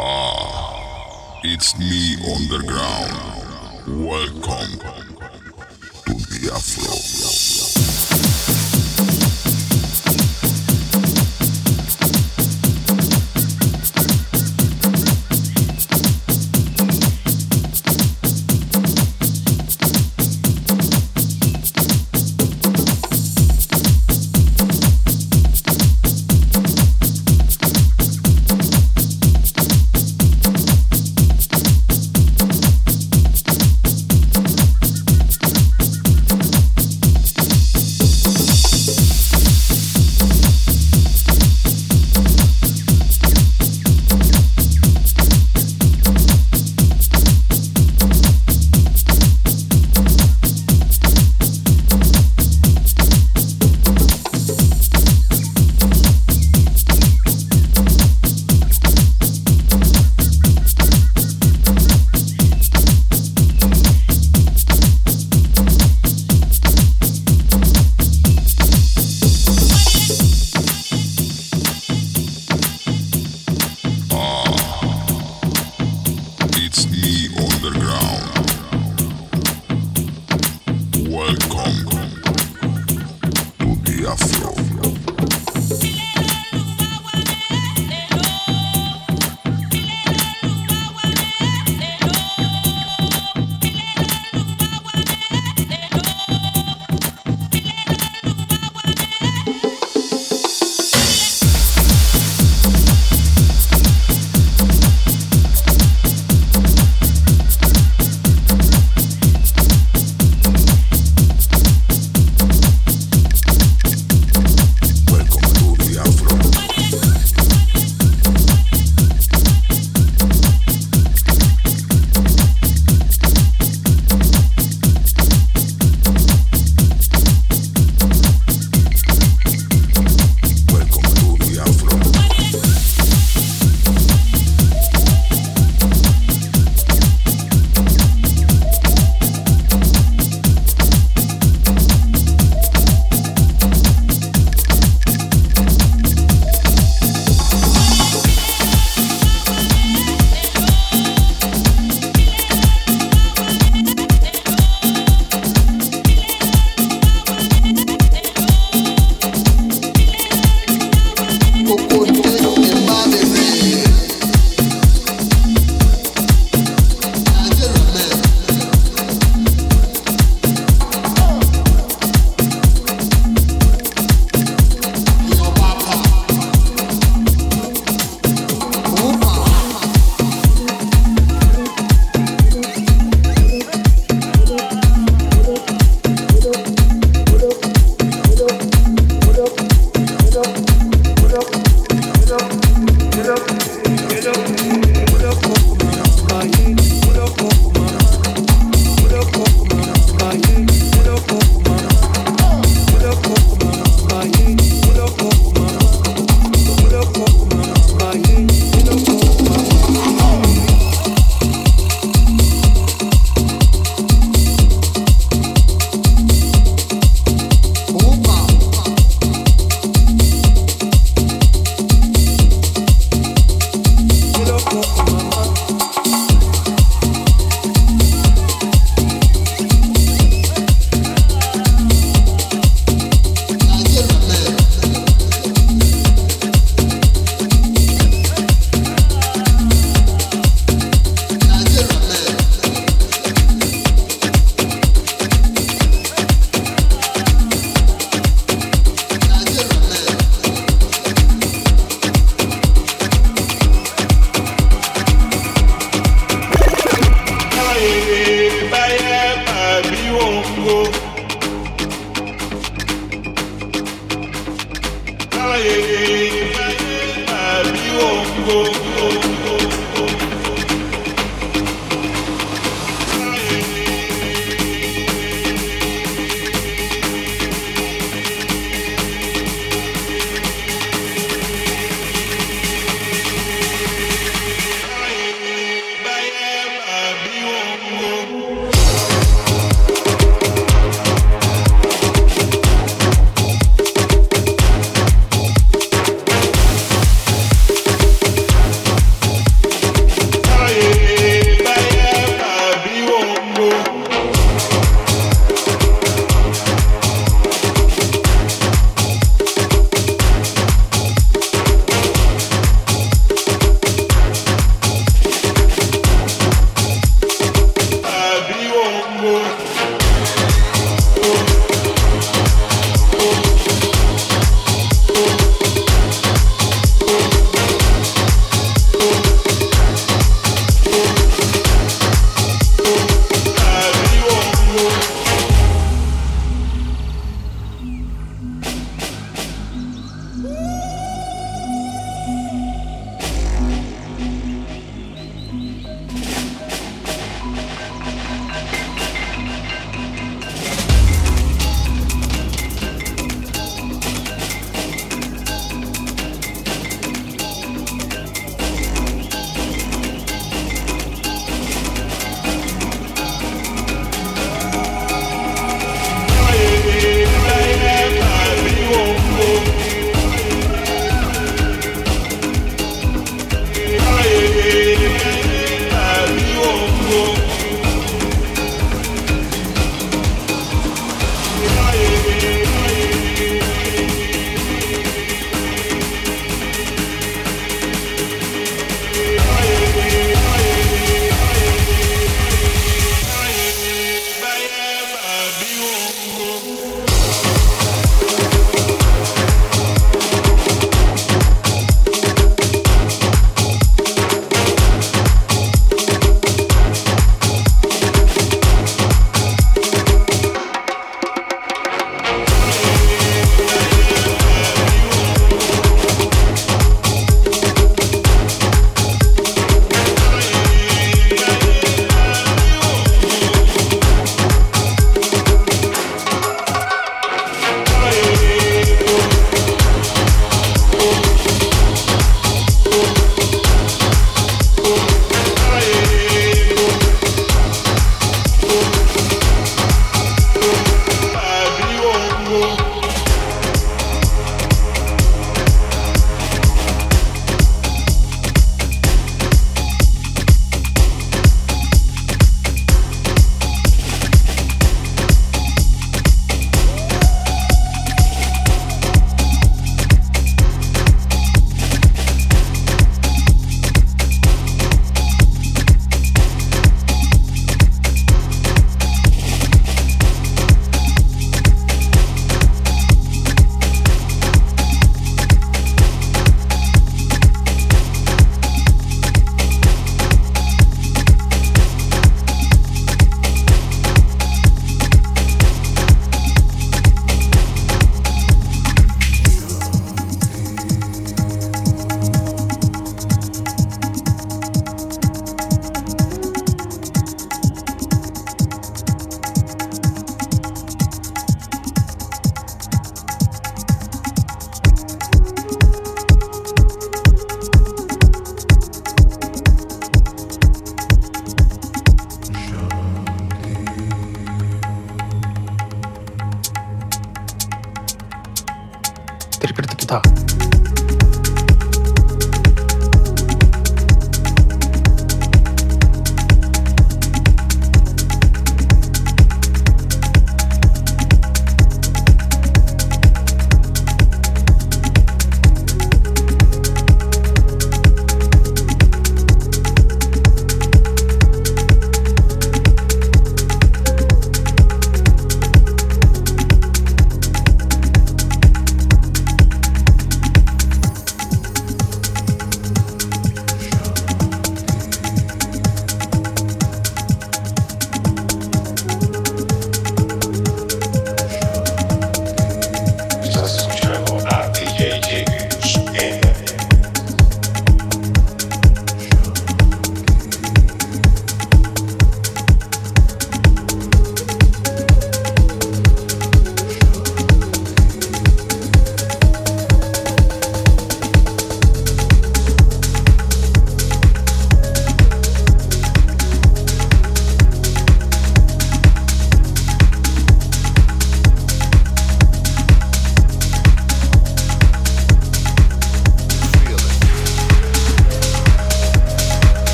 Ah, it's me on the ground. Welcome to the Afro.